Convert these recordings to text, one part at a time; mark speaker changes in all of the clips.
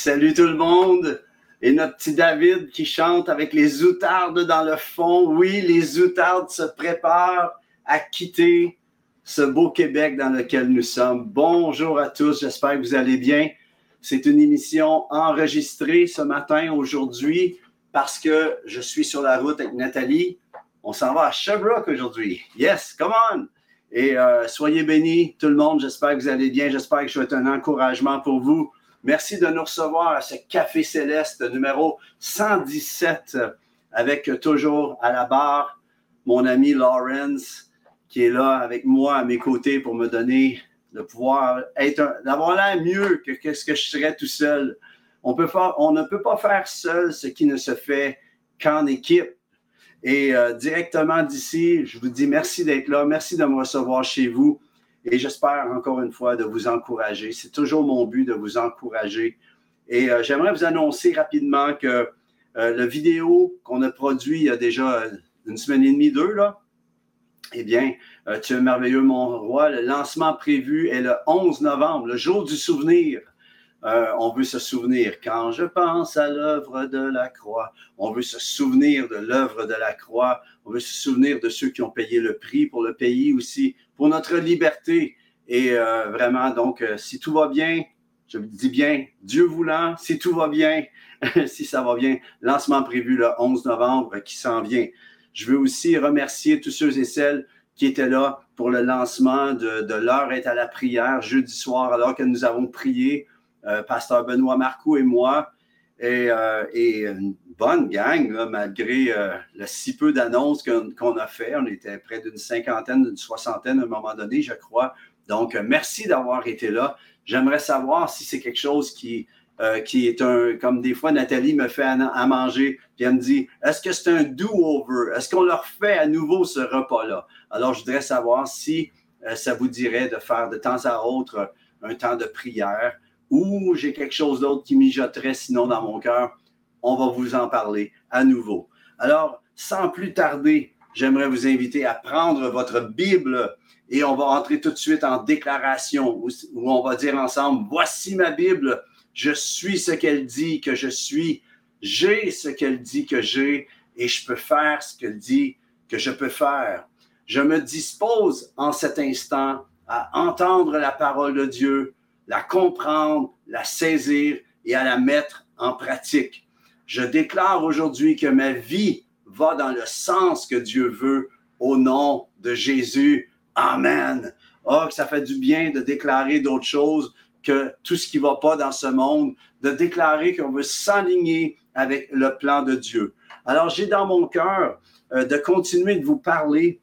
Speaker 1: Salut tout le monde. Et notre petit David qui chante avec les outardes dans le fond. Oui, les outardes se préparent à quitter ce beau Québec dans lequel nous sommes. Bonjour à tous, j'espère que vous allez bien. C'est une émission enregistrée ce matin, aujourd'hui, parce que je suis sur la route avec Nathalie. On s'en va à Sherbrooke aujourd'hui. Yes, come on! Et euh, soyez bénis, tout le monde. J'espère que vous allez bien. J'espère que je vais être un encouragement pour vous. Merci de nous recevoir à ce Café Céleste numéro 117 avec toujours à la barre mon ami Lawrence qui est là avec moi à mes côtés pour me donner le pouvoir être d'avoir l'air mieux que ce que je serais tout seul. On ne peut pas faire seul ce qui ne se fait qu'en équipe. Et euh, directement d'ici, je vous dis merci d'être là, merci de me recevoir chez vous. Et j'espère encore une fois de vous encourager. C'est toujours mon but de vous encourager. Et euh, j'aimerais vous annoncer rapidement que euh, la vidéo qu'on a produit il y a déjà une semaine et demie, deux, là, eh bien, euh, tu es merveilleux, mon roi. Le lancement prévu est le 11 novembre, le jour du souvenir. on veut se souvenir. Quand je pense à l'œuvre de la croix, on veut se souvenir de l'œuvre de la croix. On veut se souvenir de ceux qui ont payé le prix pour le pays aussi, pour notre liberté. Et euh, vraiment, donc, euh, si tout va bien, je dis bien, Dieu voulant, si tout va bien, si ça va bien, lancement prévu le 11 novembre qui s'en vient. Je veux aussi remercier tous ceux et celles qui étaient là pour le lancement de, l'heure est à la prière jeudi soir, alors que nous avons prié, euh, Pasteur Benoît Marcoux et moi, et, bonne gang, malgré euh, le si peu d'annonces qu'on a fait. On était près d'une cinquantaine, d'une soixantaine à un moment donné, je crois. Donc, euh, merci d'avoir été là. J'aimerais savoir si c'est quelque chose qui, euh, qui est un, comme des fois Nathalie me fait à, manger, puis elle me dit, est-ce que c'est un do-over? Est-ce qu'on leur fait à nouveau ce repas-là? Alors, je voudrais savoir si ça vous dirait de faire de temps à autre un temps de prière ou j'ai quelque chose d'autre qui mijoterait sinon dans mon cœur on va vous en parler à nouveau. Alors, sans plus tarder, j'aimerais vous inviter à prendre votre Bible et on va entrer tout de suite en déclaration où, on va dire ensemble, voici ma Bible, je suis ce qu'elle dit que je suis, j'ai ce qu'elle dit que j'ai et je peux faire ce qu'elle dit que je peux faire. Je me dispose en cet instant à entendre la parole de Dieu, la comprendre, la saisir et à la mettre en pratique. Je déclare aujourd'hui que ma vie va dans le sens que Dieu veut au nom de Jésus. Amen. Oh, que ça fait du bien de déclarer d'autres choses que tout ce qui ne va pas dans ce monde, de déclarer qu'on veut s'aligner avec le plan de Dieu. Alors, j'ai dans mon cœur euh, de continuer de vous parler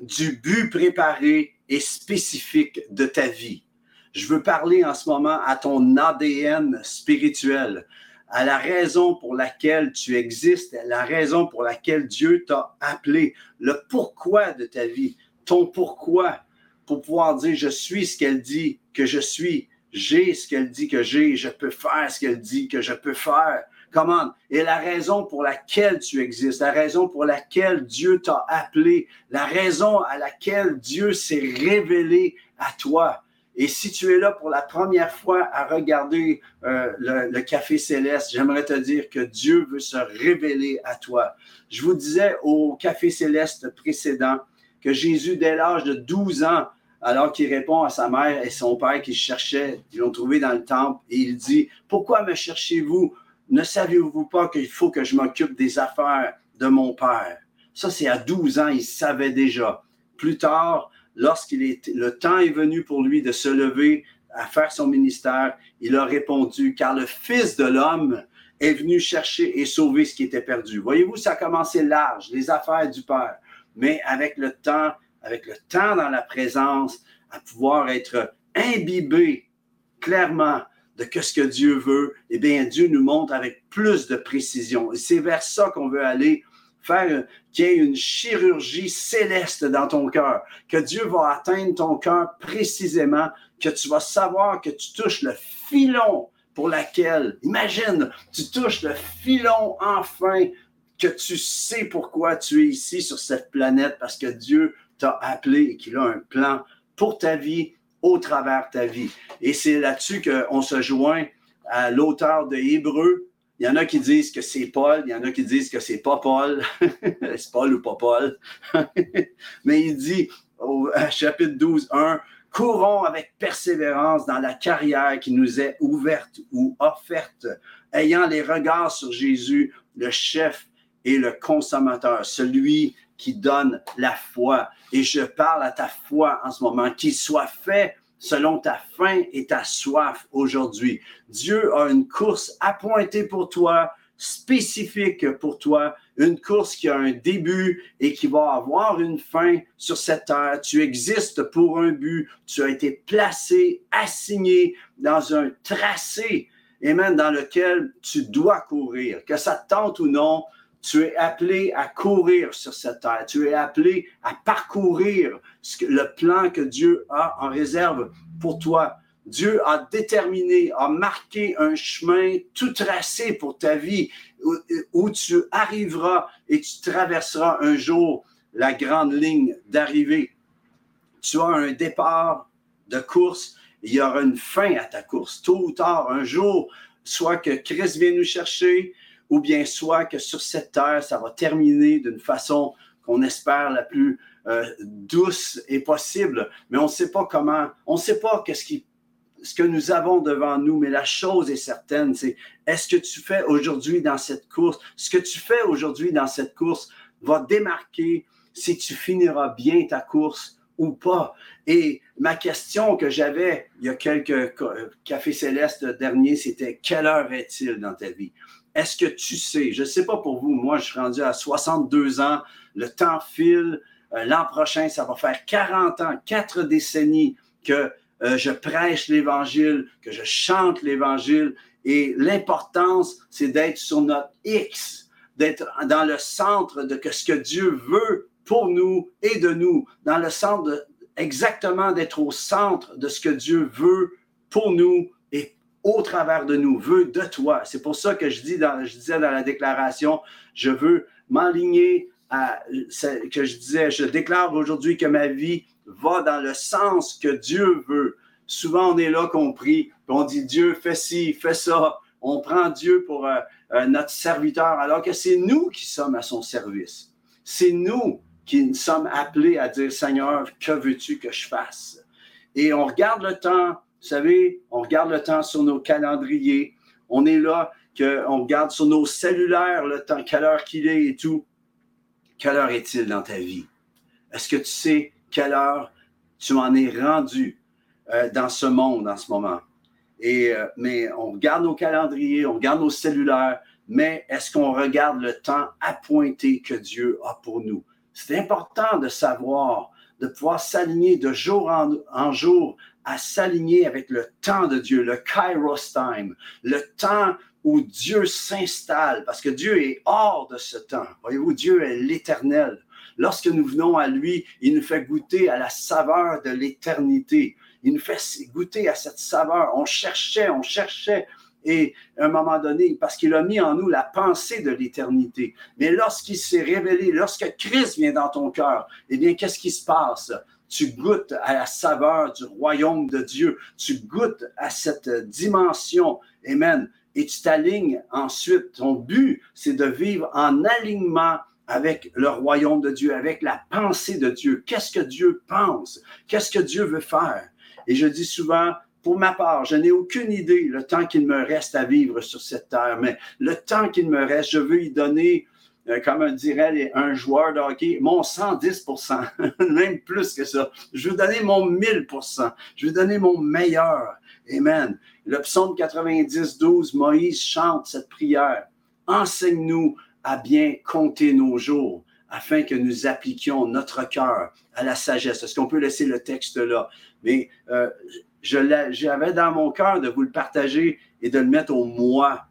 Speaker 1: du but préparé et spécifique de ta vie. Je veux parler en ce moment à ton ADN spirituel à la raison pour laquelle tu existes, à la raison pour laquelle Dieu t'a appelé, le pourquoi de ta vie, ton pourquoi, pour pouvoir dire je suis ce qu'elle dit que je suis, j'ai ce qu'elle dit que j'ai, je peux faire ce qu'elle dit que je peux faire. Comment? Et la raison pour laquelle tu existes, la raison pour laquelle Dieu t'a appelé, la raison à laquelle Dieu s'est révélé à toi. Et si tu es là pour la première fois à regarder euh, le, Café Céleste, j'aimerais te dire que Dieu veut se révéler à toi. Je vous disais au Café Céleste précédent que Jésus, dès l'âge de 12 ans, alors qu'il répond à sa mère et son père qui cherchaient, ils l'ont trouvé dans le temple, et il dit, pourquoi me cherchez-vous? Ne savez-vous pas qu'il faut que je m'occupe des affaires de mon père? Ça, c'est à 12 ans, il savait déjà. Plus tard, lorsqu'il est, le temps est venu pour lui de se lever à faire son ministère, il a répondu, car le Fils de l'homme est venu chercher et sauver ce qui était perdu. Voyez-vous, ça a commencé large, les affaires du Père, mais avec le temps, avec le temps dans la présence, à pouvoir être imbibé clairement de ce que Dieu veut, eh bien, Dieu nous montre avec plus de précision. Et c'est vers ça qu'on veut aller faire qu'il y ait une chirurgie céleste dans ton cœur, que Dieu va atteindre ton cœur précisément, que tu vas savoir que tu touches le filon pour laquelle, imagine, tu touches le filon enfin, que tu sais pourquoi tu es ici sur cette planète, parce que Dieu t'a appelé et qu'il a un plan pour ta vie, au travers ta vie. Et c'est là-dessus qu'on se joint à l'auteur de Hébreu. Il y en a qui disent que c'est Paul, il y en a qui disent que c'est pas Paul. c'est Paul ou pas Paul? Mais il dit au chapitre 12, 1, courons avec persévérance dans la carrière qui nous est ouverte ou offerte, ayant les regards sur Jésus, le chef et le consommateur, celui qui donne la foi. Et je parle à ta foi en ce moment, qu'il soit fait selon ta faim et ta soif aujourd'hui. Dieu a une course appointée pour toi, spécifique pour toi, une course qui a un début et qui va avoir une fin sur cette terre. Tu existes pour un but, tu as été placé, assigné dans un tracé, même dans lequel tu dois courir, que ça te tente ou non. Tu es appelé à courir sur cette terre. Tu es appelé à parcourir le plan que Dieu a en réserve pour toi. Dieu a déterminé, a marqué un chemin tout tracé pour ta vie où, tu arriveras et tu traverseras un jour la grande ligne d'arrivée. Tu as un départ de course, il y aura une fin à ta course. Tôt ou tard, un jour, soit que Christ vienne nous chercher, ou bien soit que sur cette terre, ça va terminer d'une façon qu'on espère la plus euh, douce et possible. Mais on ne sait pas comment, on ne sait pas qu'est-ce ce que nous avons devant nous, mais la chose est certaine, c'est est-ce que tu fais aujourd'hui dans cette course, ce que tu fais aujourd'hui dans cette course va démarquer si tu finiras bien ta course ou pas. Et ma question que j'avais il y a quelques cafés célestes derniers, c'était quelle heure est-il dans ta vie? Est-ce que tu sais, je ne sais pas pour vous, moi je suis rendu à 62 ans, le temps file, euh, l'an prochain ça va faire 40 ans, quatre décennies que euh, je prêche l'Évangile, que je chante l'Évangile. Et l'importance, c'est d'être sur notre X, d'être dans le centre de ce que Dieu veut pour nous et de nous, dans le centre exactement d'être au centre de ce que Dieu veut pour nous au travers de nous, veut de toi. C'est pour ça que je, disais dans la déclaration, je veux m'aligner à que je disais, je déclare aujourd'hui que ma vie va dans le sens que Dieu veut. Souvent, on est là compris, on dit Dieu, fais ci, fais ça. On prend Dieu pour euh, euh, notre serviteur, alors que c'est nous qui sommes à son service. C'est nous qui sommes appelés à dire Seigneur, que veux-tu que je fasse? Et on regarde le temps, vous savez, on regarde le temps sur nos calendriers. On est là, que, on regarde sur nos cellulaires le temps, quelle heure qu'il est et tout. Quelle heure est-il dans ta vie? Est-ce que tu sais quelle heure tu en es rendu euh, dans ce monde en ce moment? Euh, mais on regarde nos calendriers, on regarde nos cellulaires, mais est-ce qu'on regarde le temps appointé que Dieu a pour nous? C'est important de savoir, de pouvoir s'aligner de jour en jour à s'aligner avec le temps de Dieu, le Kairos time, le temps où Dieu s'installe, parce que Dieu est hors de ce temps. Voyez-vous, Dieu est l'éternel. Lorsque nous venons à lui, il nous fait goûter à la saveur de l'éternité. Il nous fait goûter à cette saveur. On cherchait, on cherchait. Et à un moment donné, parce qu'il a mis en nous la pensée de l'éternité. Mais lorsqu'il s'est révélé, lorsque Christ vient dans ton cœur, eh bien, qu'est-ce qui se passe? Tu goûtes à la saveur du royaume de Dieu. Tu goûtes à cette dimension. Amen. Et tu t'alignes ensuite. Ton but, c'est de vivre en alignement avec le royaume de Dieu, avec la pensée de Dieu. Qu'est-ce que Dieu pense? Qu'est-ce que Dieu veut faire? Et je dis souvent, pour ma part, je n'ai aucune idée le temps qu'il me reste à vivre sur cette terre, mais le temps qu'il me reste, je veux y donner, comme dirait un joueur de hockey, mon 110% même plus que ça. Je veux donner mon 1000% Je veux donner mon meilleur. Amen. Le psaume 90, 12, Moïse chante cette prière. Enseigne-nous à bien compter nos jours afin que nous appliquions notre cœur à la sagesse. Est-ce qu'on peut laisser le texte là? Mais euh, j'avais dans mon cœur de vous le partager et de le mettre au moi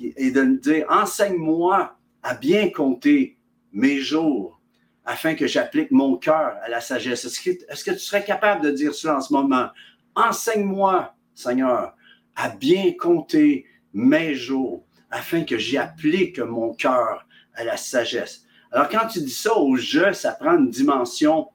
Speaker 1: et de me dire, enseigne-moi à bien compter mes jours afin que j'applique mon cœur à la sagesse. Est-ce que, tu serais capable de dire cela en ce moment? Enseigne-moi, Seigneur, à bien compter mes jours afin que j'y applique mon cœur à la sagesse. Alors, quand tu dis ça au jeu, ça prend une dimension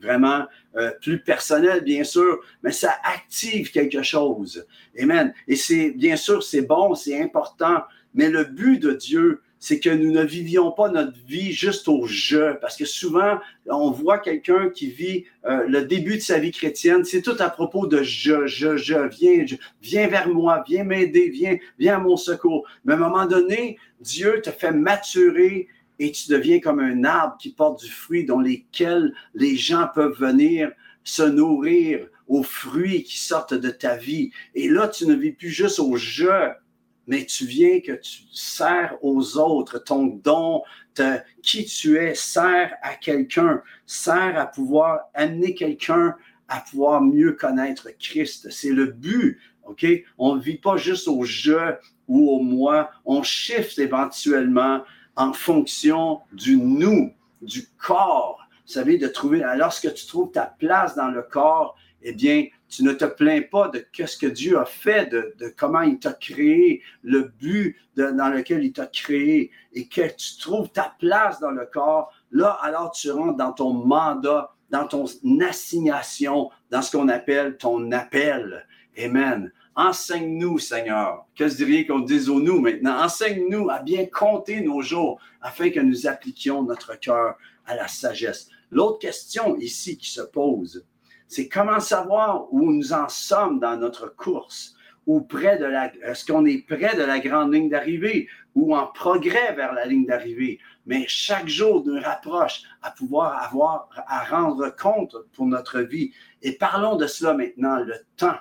Speaker 1: vraiment euh, plus personnel, bien sûr, mais ça active quelque chose. Amen. Et c'est, bien sûr, c'est bon, c'est important, mais le but de Dieu, c'est que nous ne vivions pas notre vie juste au jeu, parce que souvent, on voit quelqu'un qui vit euh, le début de sa vie chrétienne, c'est tout à propos de je, je, je, viens, je, viens vers moi, viens m'aider, viens, viens à mon secours. Mais à un moment donné, Dieu te fait maturer et tu deviens comme un arbre qui porte du fruit dont lesquels les gens peuvent venir se nourrir aux fruits qui sortent de ta vie. Et là, tu ne vis plus juste au jeu, mais tu viens que tu sers aux autres. Ton don, qui tu es, sert à quelqu'un, sert à pouvoir amener quelqu'un à pouvoir mieux connaître Christ. C'est le but, OK? On ne vit pas juste au jeu ou au moi, on shift éventuellement en fonction du nous, du corps. Vous savez, de trouver, lorsque tu trouves ta place dans le corps, eh bien, tu ne te plains pas de ce que Dieu a fait, de, comment il t'a créé, le but dans lequel il t'a créé, et que tu trouves ta place dans le corps. Là, alors tu rentres dans ton mandat, dans ton assignation, dans ce qu'on appelle ton appel. Amen. Enseigne-nous, Seigneur. Que se dirait qu'on dise au nous maintenant? Enseigne-nous à bien compter nos jours afin que nous appliquions notre cœur à la sagesse. L'autre question ici qui se pose, c'est comment savoir où nous en sommes dans notre course, ou près de la, est-ce qu'on est près de la grande ligne d'arrivée ou en progrès vers la ligne d'arrivée. Mais chaque jour nous rapproche à pouvoir avoir, à rendre compte pour notre vie. Et parlons de cela maintenant, le temps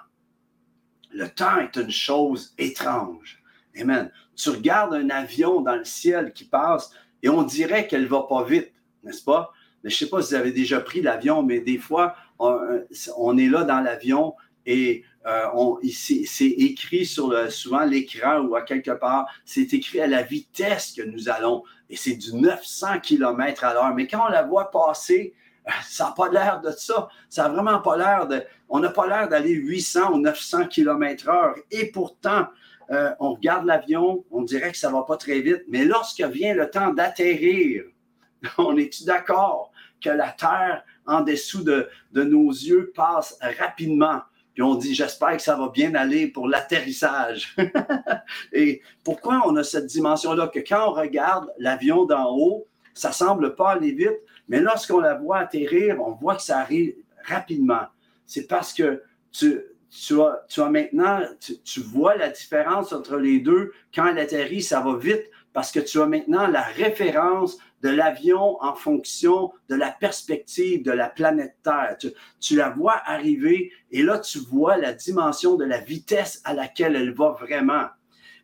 Speaker 1: le temps est une chose étrange. Amen. Tu regardes un avion dans le ciel qui passe et on dirait qu'elle va pas vite, n'est-ce pas? Mais je sais pas si vous avez déjà pris l'avion, mais des fois, on, est là dans l'avion et euh, c'est écrit sur le, souvent l'écran ou à quelque part, c'est écrit à la vitesse que nous allons et c'est du 900 km à l'heure. Mais quand on la voit passer, ça n'a pas l'air de ça. Ça n'a vraiment pas l'air de. On n'a pas l'air d'aller 800 ou 900 km heure. Et pourtant, euh, on regarde l'avion, on dirait que ça ne va pas très vite. Mais lorsque vient le temps d'atterrir, on est-tu d'accord que la Terre en dessous de, nos yeux passe rapidement? Puis on dit, j'espère que ça va bien aller pour l'atterrissage. Et pourquoi on a cette dimension-là? Que quand on regarde l'avion d'en haut, ça semble pas aller vite, mais lorsqu'on la voit atterrir, on voit que ça arrive rapidement. C'est parce que tu, tu, as, tu maintenant, tu, vois la différence entre les deux. Quand elle atterrit, ça va vite parce que tu as maintenant la référence de l'avion en fonction de la perspective de la planète Terre. Tu, la vois arriver et là, tu vois la dimension de la vitesse à laquelle elle va vraiment.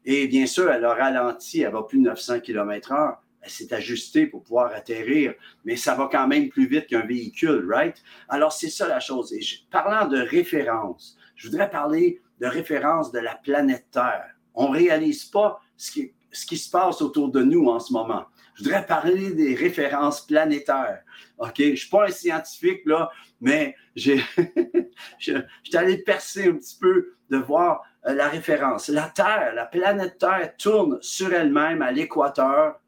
Speaker 1: Et bien sûr, elle a ralenti, elle va plus de 900 km h c'est ben, ajusté pour pouvoir atterrir, mais ça va quand même plus vite qu'un véhicule, right? Alors, c'est ça la chose. Et parlant de référence, je voudrais parler de référence de la planète Terre. On ne réalise pas ce qui, ce qui se passe autour de nous en ce moment. Je voudrais parler des références planétaires. OK? Je ne suis pas un scientifique, là, mais j'ai, je, suis allé percer un petit peu de voir euh, la référence. La Terre, la planète Terre tourne sur elle-même à l'équateur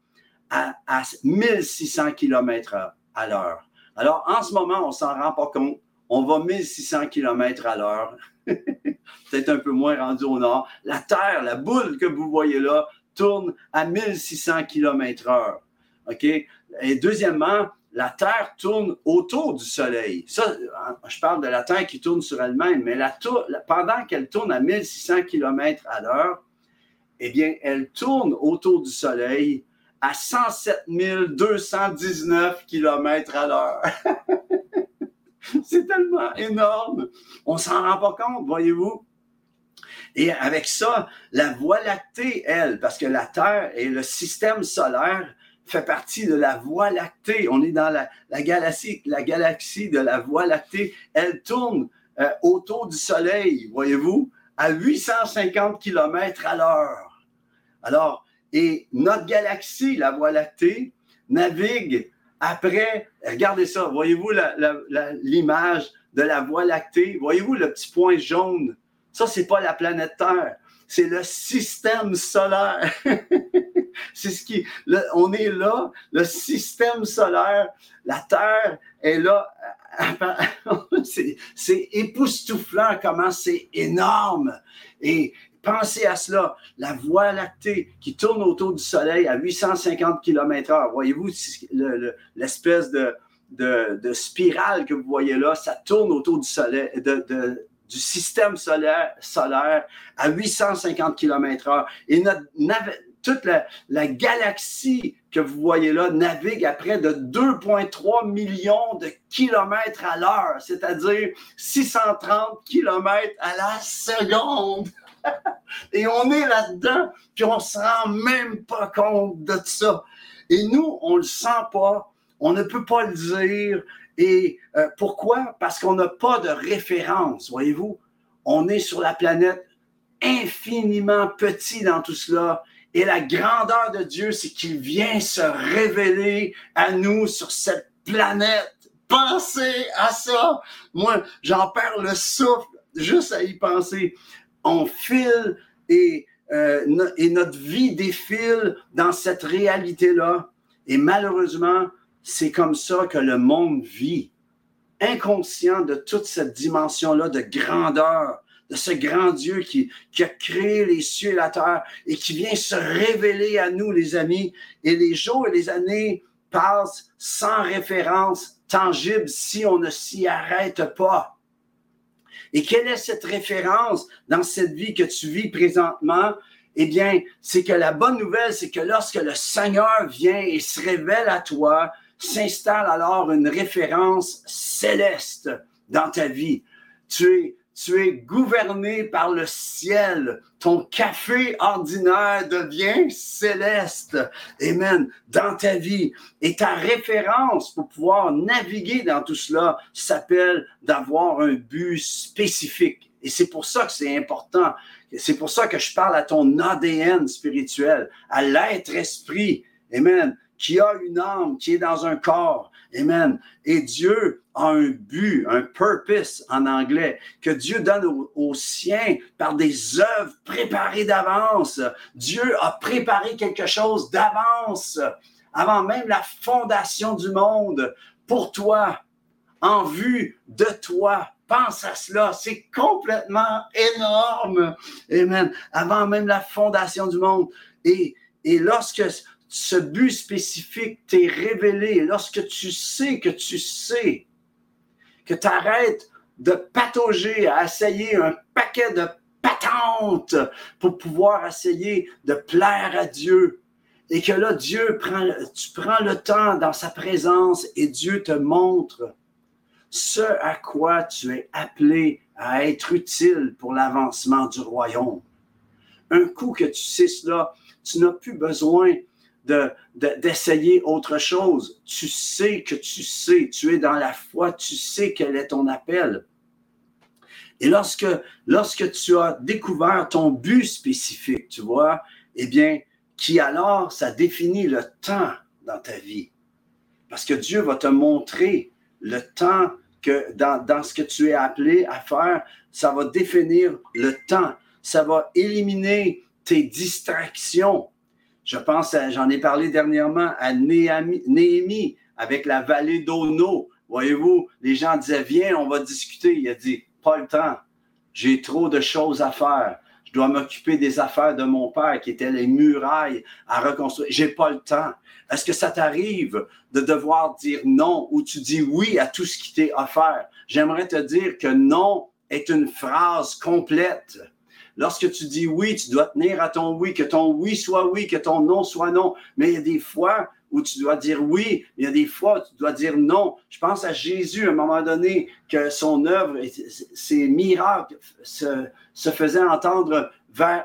Speaker 1: à, 1600 km à l'heure. Alors, en ce moment, on ne s'en rend pas compte. On va 1600 km à l'heure. Peut-être un peu moins rendu au nord. La Terre, la boule que vous voyez là, tourne à 1600 km heure. OK? Et deuxièmement, la Terre tourne autour du Soleil. Ça, je parle de la Terre qui tourne sur elle-même, mais la pendant qu'elle tourne à 1600 km à l'heure, eh bien, elle tourne autour du Soleil à 107 219 km à l'heure. C'est tellement énorme. On s'en rend pas compte, voyez-vous? Et avec ça, la Voie lactée, elle, parce que la Terre et le système solaire fait partie de la Voie lactée. On est dans la, galaxie, la galaxie de la Voie lactée. Elle tourne euh, autour du Soleil, voyez-vous, à 850 km à l'heure. Alors, et notre galaxie, la Voie lactée, navigue après, regardez ça, voyez-vous l'image de la Voie lactée? Voyez-vous le petit point jaune? Ça, ce n'est pas la planète Terre. c'est le système solaire. c'est ce qui, on est là, le système solaire, la Terre est là. c'est époustouflant comment c'est énorme. Et pensez à cela, la Voie lactée qui tourne autour du Soleil à 850 km/h. Voyez-vous l'espèce de, de, spirale que vous voyez là, ça tourne autour du Soleil, de, du système solaire, à 850 km/h. Et notre, toute la, galaxie que vous voyez là navigue à près de 2,3 millions de kilomètres à l'heure, c'est-à-dire 630 kilomètres à la seconde. Et on est là-dedans, puis on ne se rend même pas compte de ça. Et nous, on ne le sent pas, on ne peut pas le dire. Et euh, pourquoi? Parce qu'on n'a pas de référence, voyez-vous. On est sur la planète infiniment petit dans tout cela. Et la grandeur de Dieu, c'est qu'il vient se révéler à nous sur cette planète. Pensez à ça. Moi, j'en perds le souffle juste à y penser. On file et, euh, et notre vie défile dans cette réalité-là. Et malheureusement, c'est comme ça que le monde vit, inconscient de toute cette dimension-là de grandeur, de ce grand Dieu qui, a créé les cieux et la terre et qui vient se révéler à nous, les amis. Et les jours et les années passent sans référence tangible si on ne s'y arrête pas. Et quelle est cette référence dans cette vie que tu vis présentement? Eh bien, c'est que la bonne nouvelle, c'est que lorsque le Seigneur vient et se révèle à toi, s'installe alors une référence céleste dans ta vie. Tu es, tu es gouverné par le ciel. Ton café ordinaire devient céleste. Amen. Dans ta vie. Et ta référence pour pouvoir naviguer dans tout cela s'appelle d'avoir un but spécifique. Et c'est pour ça que c'est important. C'est pour ça que je parle à ton ADN spirituel, à l'être esprit. Amen qui a une âme, qui est dans un corps. Amen. Et Dieu a un but, un purpose en anglais, que Dieu donne aux, siens par des œuvres préparées d'avance. Dieu a préparé quelque chose d'avance, avant même la fondation du monde, pour toi, en vue de toi. Pense à cela, c'est complètement énorme. Amen. Avant même la fondation du monde. Et, et lorsque ce but spécifique t'est révélé, lorsque tu sais que tu sais, que tu arrêtes de patauger à essayer un paquet de patentes pour pouvoir essayer de plaire à Dieu, et que là, Dieu prend, prends le temps dans sa présence et Dieu te montre ce à quoi tu es appelé à être utile pour l'avancement du royaume. Un coup que tu sais cela, tu n'as plus besoin d'essayer autre chose. Tu sais que tu sais, tu es dans la foi, tu sais quel est ton appel. Et lorsque, tu as découvert ton but spécifique, tu vois, eh bien, qui alors, ça définit le temps dans ta vie. Parce que Dieu va te montrer le temps que dans ce que tu es appelé à faire, ça va définir le temps. Ça va éliminer tes distractions. Je pense, j'en ai parlé dernièrement à Néhémie avec la vallée d'Ono. Voyez-vous, les gens disaient, viens, on va discuter. Il a dit, pas le temps. J'ai trop de choses à faire. Je dois m'occuper des affaires de mon père qui étaient les murailles à reconstruire. J'ai pas le temps. Est-ce que ça t'arrive de devoir dire non ou tu dis oui à tout ce qui t'est offert? J'aimerais te dire que non est une phrase complète. Lorsque tu dis oui, tu dois tenir à ton oui, que ton oui soit oui, que ton non soit non. Mais il y a des fois où tu dois dire oui, il y a des fois où tu dois dire non. Je pense à Jésus à un moment donné que son œuvre, ses miracles se, faisaient entendre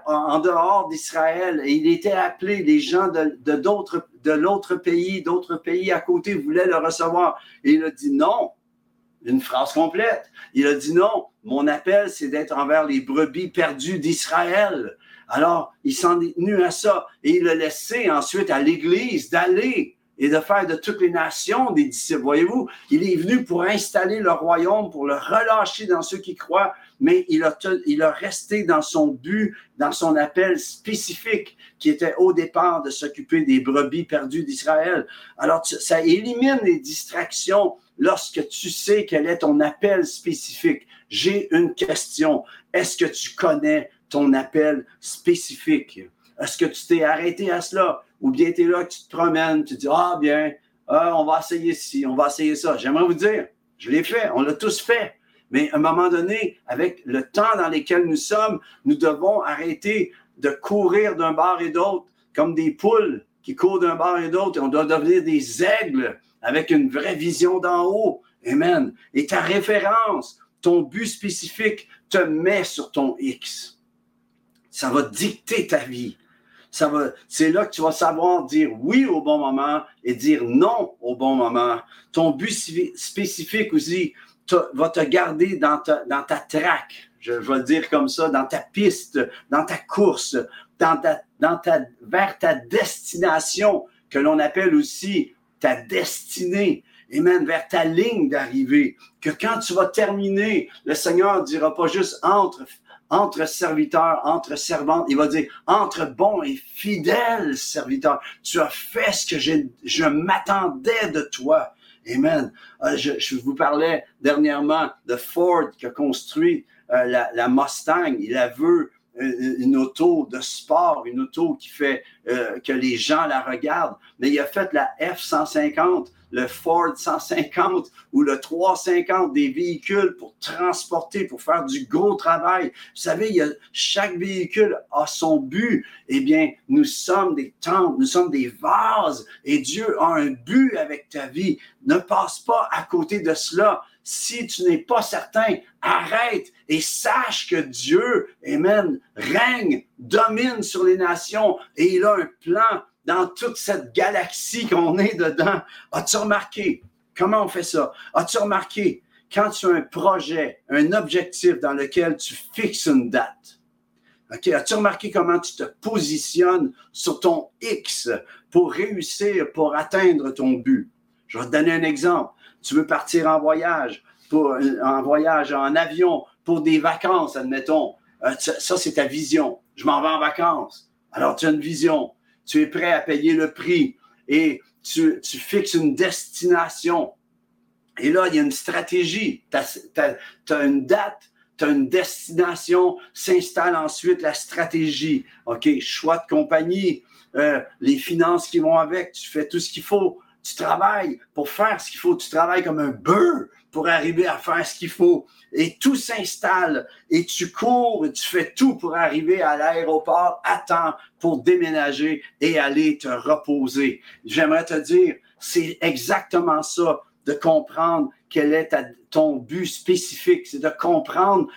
Speaker 1: en dehors d'Israël et il était appelé, les gens de, de l'autre pays, d'autres pays à côté voulaient le recevoir. Et il a dit non, une phrase complète. Il a dit non, mon appel, c'est d'être envers les brebis perdues d'Israël. Alors, il s'en est tenu à ça et il a laissé ensuite à l'Église d'aller et de faire de toutes les nations des disciples. Voyez-vous, il est venu pour installer le royaume, pour le relâcher dans ceux qui croient, mais il a, il a resté dans son but, dans son appel spécifique qui était au départ de s'occuper des brebis perdues d'Israël. Alors, ça élimine les distractions lorsque tu sais quel est ton appel spécifique. J'ai une question. Est-ce que tu connais ton appel spécifique? Est-ce que tu t'es arrêté à cela? Ou bien tu es là, tu te promènes, tu dis, ah bien, ah, on va essayer ci, on va essayer ça. J'aimerais vous dire, je l'ai fait, on l'a tous fait. Mais à un moment donné, avec le temps dans lequel nous sommes, nous devons arrêter de courir d'un bord et d'autre comme des poules qui courent d'un bord et d'autre. On doit devenir des aigles avec une vraie vision d'en haut. Amen. Et ta référence, ton but spécifique te met sur ton X. Ça va dicter ta vie ça va, c'est là que tu vas savoir dire oui au bon moment et dire non au bon moment. Ton but spécifique aussi va te garder dans ta, traque, je, vais dire comme ça, dans ta piste, dans ta course, dans ta, vers ta destination, que l'on appelle aussi ta destinée même vers ta ligne d'arrivée. Que quand tu vas terminer, le Seigneur ne dira pas juste entre entre serviteurs, entre servantes. Il va dire, entre bons et fidèles serviteurs. Tu as fait ce que je m'attendais de toi. Amen. Euh, je, vous parlais dernièrement de Ford qui a construit euh, la, Mustang. Il a vu euh, une, auto de sport, une auto qui fait que les gens la regardent. Mais il a fait la F-150 le Ford 150 ou le 350 des véhicules pour transporter, pour faire du gros travail. Vous savez, il y chaque véhicule a son but. Eh bien, nous sommes des temples, nous sommes des vases et Dieu a un but avec ta vie. Ne passe pas à côté de cela. Si tu n'es pas certain, arrête et sache que Dieu, Amen, règne, domine sur les nations et il a un plan dans toute cette galaxie qu'on est dedans. As-tu remarqué? Comment on fait ça? As-tu remarqué? Quand tu as un projet, un objectif dans lequel tu fixes une date? OK, as-tu remarqué comment tu te positionnes sur ton X pour réussir, pour atteindre ton but? Je vais te donner un exemple. Tu veux partir en voyage, pour, en voyage, en avion, pour des vacances, admettons. Euh, ça, c'est ta vision. Je m'en vais en vacances. Alors, tu as une vision tu es prêt à payer le prix et tu, fixes une destination. Et là, il y a une stratégie. Tu as, une date, tu as une destination, s'installe ensuite la stratégie. OK, choix de compagnie, euh, les finances qui vont avec, tu fais tout ce qu'il faut. Tu travailles pour faire ce qu'il faut. Tu travailles comme un beurre pour arriver à faire ce qu'il faut. Et tout s'installe et tu cours et tu fais tout pour arriver à l'aéroport à temps pour déménager et aller te reposer. J'aimerais te dire, c'est exactement ça de comprendre quel est ton but spécifique, c'est de comprendre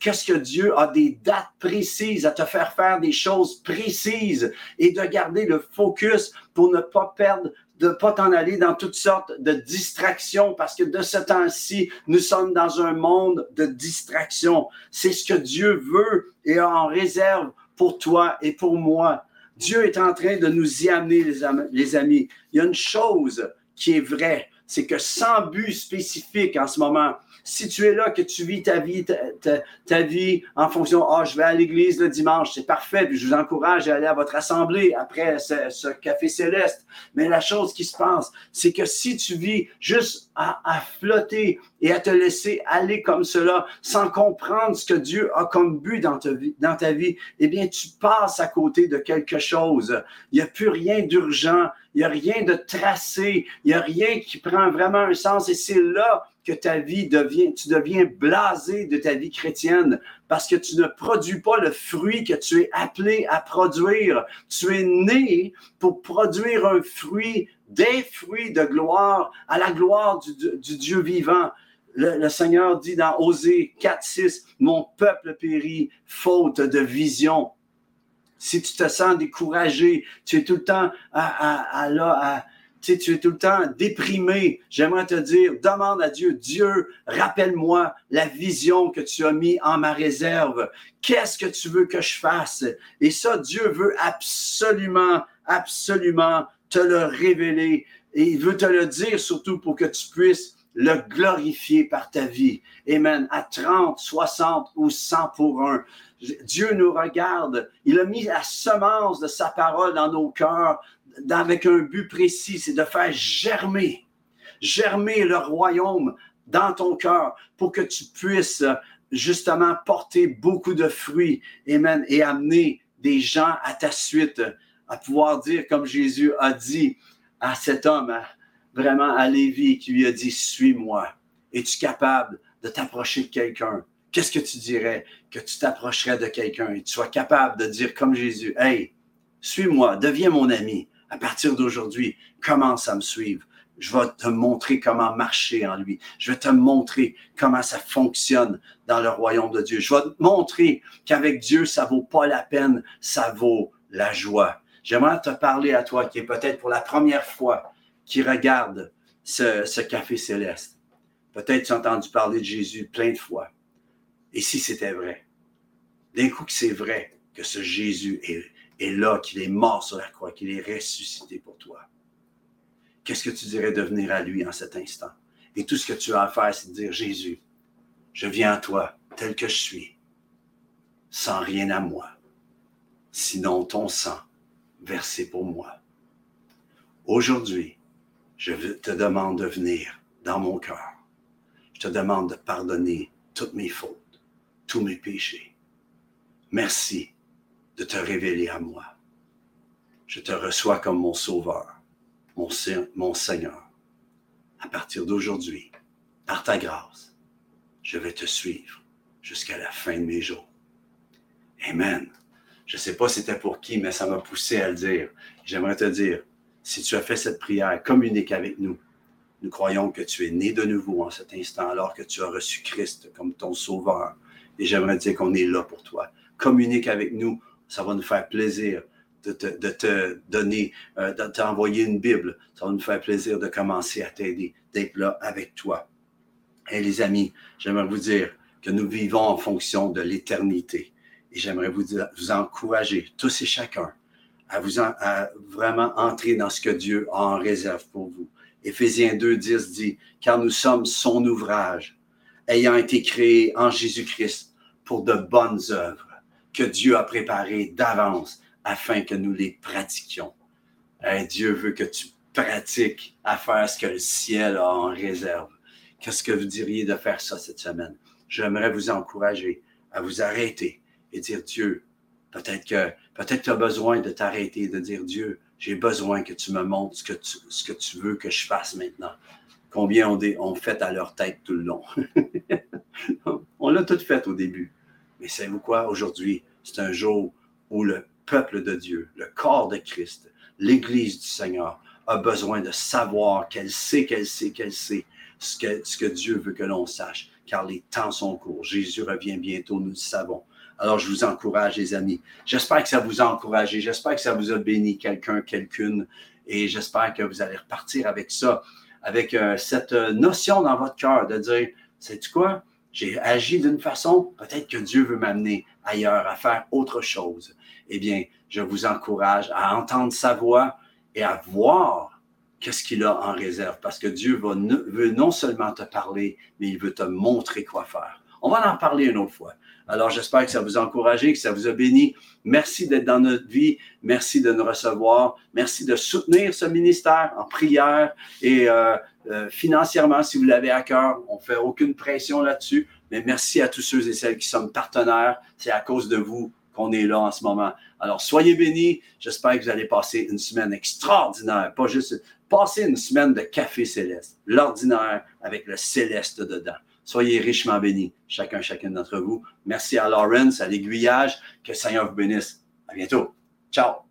Speaker 1: qu'est-ce que Dieu a des dates précises à te faire faire des choses précises et de garder le focus pour ne pas perdre de ne pas t'en aller dans toutes sortes de distractions parce que de ce temps-ci, nous sommes dans un monde de distractions. C'est ce que Dieu veut et a en réserve pour toi et pour moi. Dieu est en train de nous y amener, les amis. Il y a une chose qui est vraie, c'est que sans but spécifique en ce moment, si tu es là, que tu vis ta vie, ta, vie en fonction, ah, je vais à l'église le dimanche, c'est parfait, puis je vous encourage à aller à votre assemblée après ce, café céleste. Mais la chose qui se passe, c'est que si tu vis juste à, flotter et à te laisser aller comme cela, sans comprendre ce que Dieu a comme but dans ta vie, dans ta vie eh bien, tu passes à côté de quelque chose. Il n'y a plus rien d'urgent, il n'y a rien de tracé, il n'y a rien qui prend vraiment un sens. Et c'est là que ta vie devient, tu deviens blasé de ta vie chrétienne parce que tu ne produis pas le fruit que tu es appelé à produire. Tu es né pour produire un fruit, des fruits de gloire à la gloire du, Dieu vivant. Le, Seigneur dit dans Osée 4, 6, Mon peuple périt faute de vision. Si tu te sens découragé, tu es tout le temps à, tu, tu es tout le temps déprimé, j'aimerais te dire, demande à Dieu, Dieu, rappelle-moi la vision que tu as mis en ma réserve. Qu'est-ce que tu veux que je fasse? Et ça, Dieu veut absolument, absolument te le révéler. Et il veut te le dire surtout pour que tu puisses le glorifier par ta vie. Amen. À 30, 60 ou 100 pour un. Dieu nous regarde. Il a mis la semence de sa parole dans nos cœurs avec un but précis, c'est de faire germer, germer le royaume dans ton cœur pour que tu puisses justement porter beaucoup de fruits, amen, et amener des gens à ta suite, à pouvoir dire comme Jésus a dit à cet homme, vraiment à Lévi, qui lui a dit, suis-moi. Es-tu capable de t'approcher de quelqu'un? Qu'est-ce que tu dirais que tu t'approcherais de quelqu'un? Et tu sois capable de dire comme Jésus, hey, suis-moi, deviens mon ami. À partir d'aujourd'hui, commence à me suivre. Je vais te montrer comment marcher en lui. Je vais te montrer comment ça fonctionne dans le royaume de Dieu. Je vais te montrer qu'avec Dieu, ça vaut pas la peine, ça vaut la joie. J'aimerais te parler à toi qui est peut-être pour la première fois qui regarde ce, café céleste. Peut-être tu as entendu parler de Jésus plein de fois. Et si c'était vrai? D'un coup que c'est vrai que ce Jésus est, est là, qu'il est mort sur la croix, qu'il est ressuscité pour toi qu'est-ce que tu dirais de venir à lui en cet instant? Et tout ce que tu as à faire, c'est de dire, Jésus, je viens à toi tel que je suis, sans rien à moi, sinon ton sang versé pour moi. Aujourd'hui, je te demande de venir dans mon cœur. Je te demande de pardonner toutes mes fautes, tous mes péchés. Merci de te révéler à moi. Je te reçois comme mon sauveur mon, Seigneur, à partir d'aujourd'hui, par ta grâce, je vais te suivre jusqu'à la fin de mes jours. Amen. Je ne sais pas c'était pour qui, mais ça m'a poussé à le dire. J'aimerais te dire, si tu as fait cette prière, communique avec nous. Nous croyons que tu es né de nouveau en cet instant, alors que tu as reçu Christ comme ton sauveur. Et j'aimerais dire qu'on est là pour toi. Communique avec nous. Ça va nous faire plaisir de te, donner, euh, de t'envoyer une Bible. Ça va nous faire plaisir de commencer à t'aider, d'être là avec toi. Et les amis, j'aimerais vous dire que nous vivons en fonction de l'éternité. Et j'aimerais vous, encourager, tous et chacun, à, vous à vraiment entrer dans ce que Dieu a en réserve pour vous. Éphésiens 2, 10 dit, car nous sommes son ouvrage, ayant été créés en Jésus-Christ pour de bonnes œuvres que Dieu a préparées d'avance afin que nous les pratiquions. Dieu veut que tu pratiques à faire ce que le ciel a en réserve. Qu'est-ce que vous diriez de faire ça cette semaine? J'aimerais vous encourager à vous arrêter et dire Dieu, peut-être que peut-être tu as besoin de t'arrêter de dire Dieu, j'ai besoin que tu me montres ce que tu, veux que je fasse maintenant. Combien on, fait à leur tête tout le long. on l'a tout fait au début. Mais savez-vous quoi? Aujourd'hui, c'est un jour où le peuple de Dieu, le corps de Christ, l'Église du Seigneur, a besoin de savoir qu'elle sait, qu'elle sait, qu'elle sait ce que Dieu veut que l'on sache, car les temps sont courts. Jésus revient bientôt, nous le savons. Alors, je vous encourage, les amis. J'espère que ça vous a encouragé. J'espère que ça vous a béni quelqu'un, quelqu'une. Et j'espère que vous allez repartir avec ça, avec euh, cette notion dans votre cœur de dire, sais-tu quoi? J'ai agi d'une façon, peut-être que Dieu veut m'amener ailleurs, à faire autre chose eh bien, je vous encourage à entendre sa voix et à voir qu'est-ce qu'il a en réserve, parce que Dieu veut non seulement te parler, mais il veut te montrer quoi faire. On va en parler une autre fois. Alors, j'espère que ça vous a encouragé, que ça vous a béni. Merci d'être dans notre vie. Merci de nous recevoir. Merci de soutenir ce ministère en prière et euh, euh, financièrement si vous l'avez à cœur. On ne fait aucune pression là-dessus. Mais merci à tous ceux et celles qui sont partenaires. C'est à cause de vous qu'on est là en ce moment. Alors, soyez bénis. J'espère que vous allez passer une semaine extraordinaire. Pas juste passer une semaine de café céleste. L'ordinaire avec le céleste dedans. Soyez richement bénis, chacun, chacune d'entre vous. Merci à Lawrence, à l'aiguillage. Que le Seigneur vous bénisse. À bientôt. Ciao.